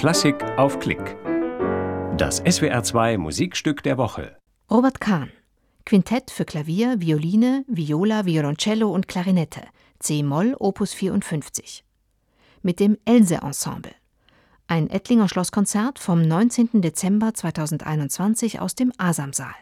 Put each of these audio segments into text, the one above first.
Klassik auf Klick. Das SWR2 Musikstück der Woche. Robert Kahn. Quintett für Klavier, Violine, Viola, Violoncello und Klarinette. C-Moll, Opus 54. Mit dem Else Ensemble. Ein Ettlinger Schlosskonzert vom 19. Dezember 2021 aus dem Asamsaal.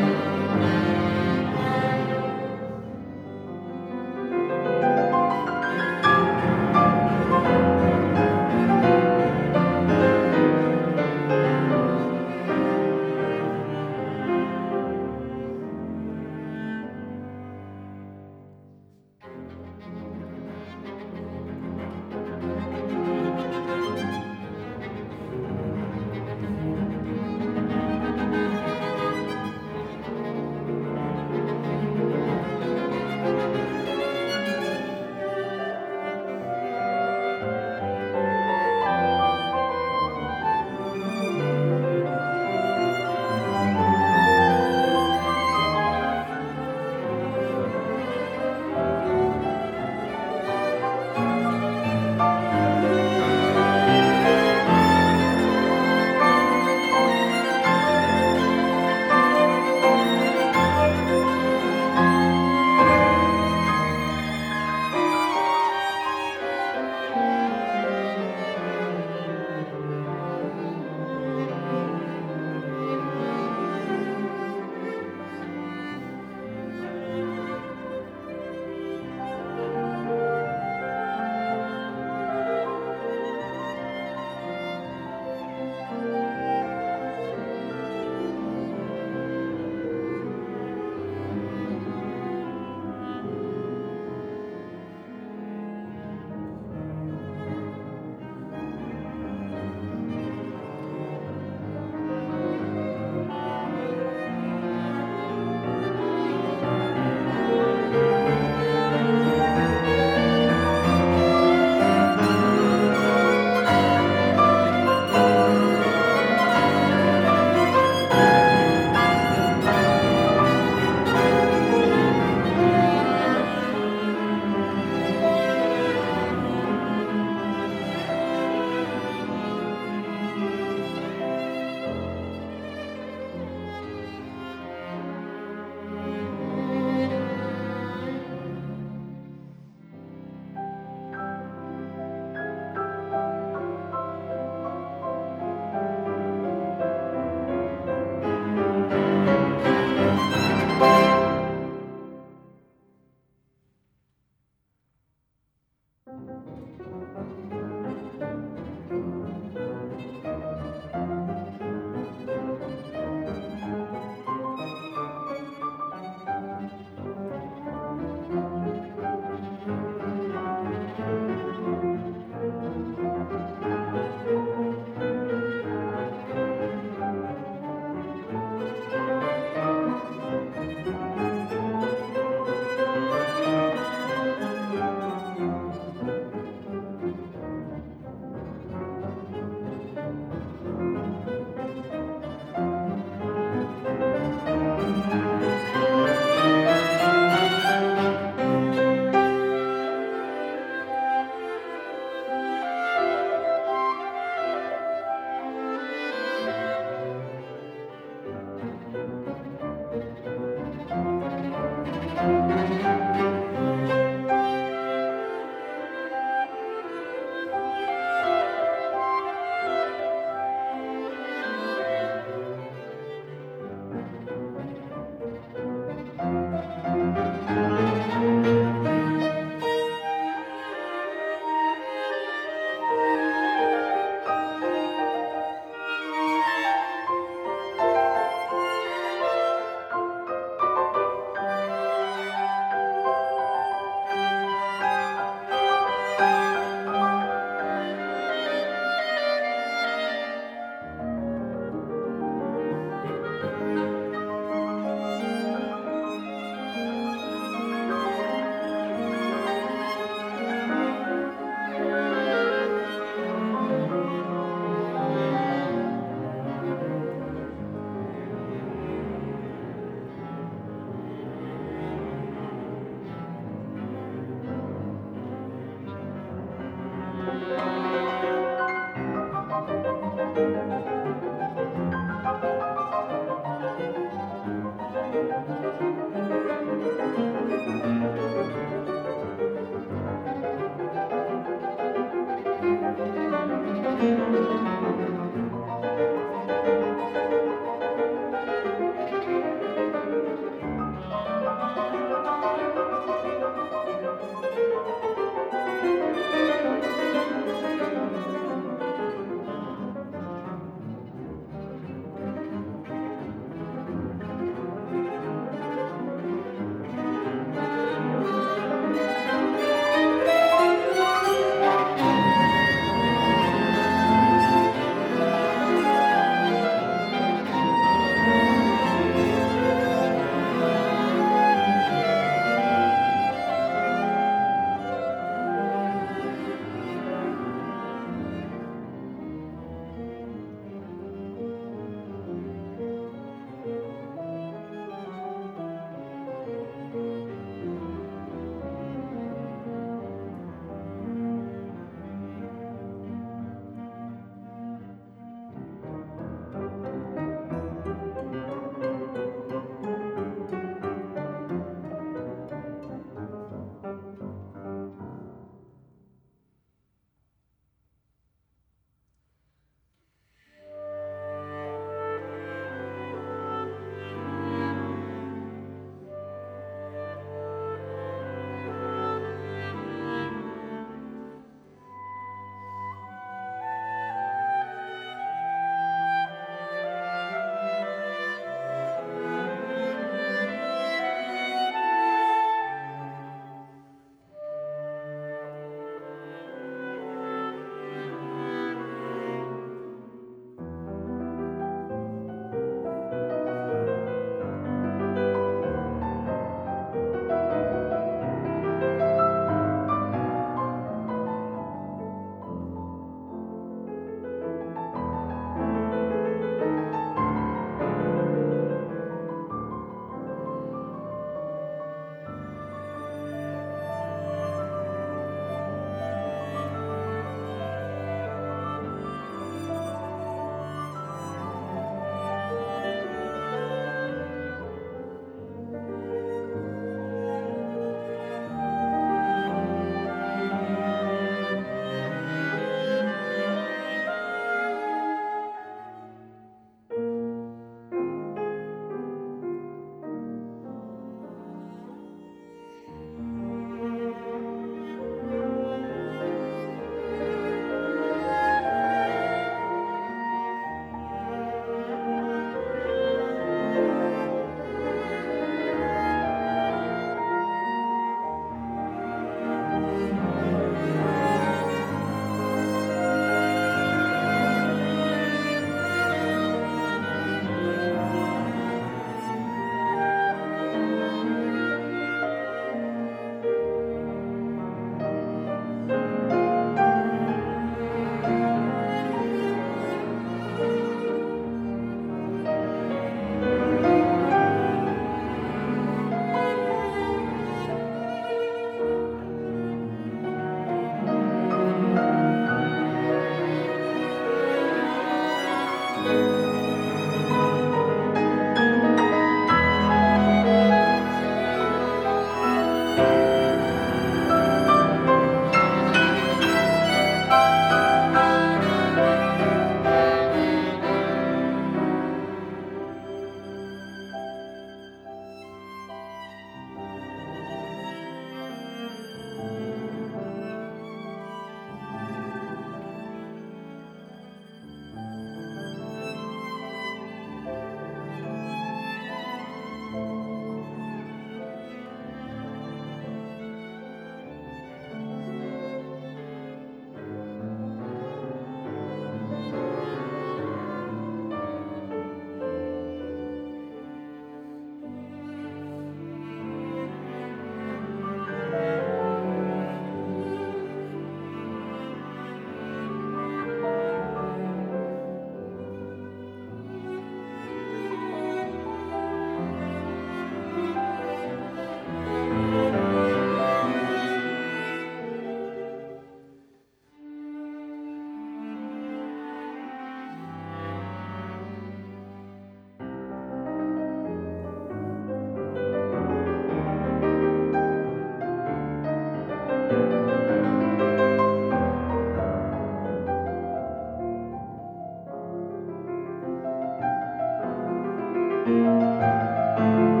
Música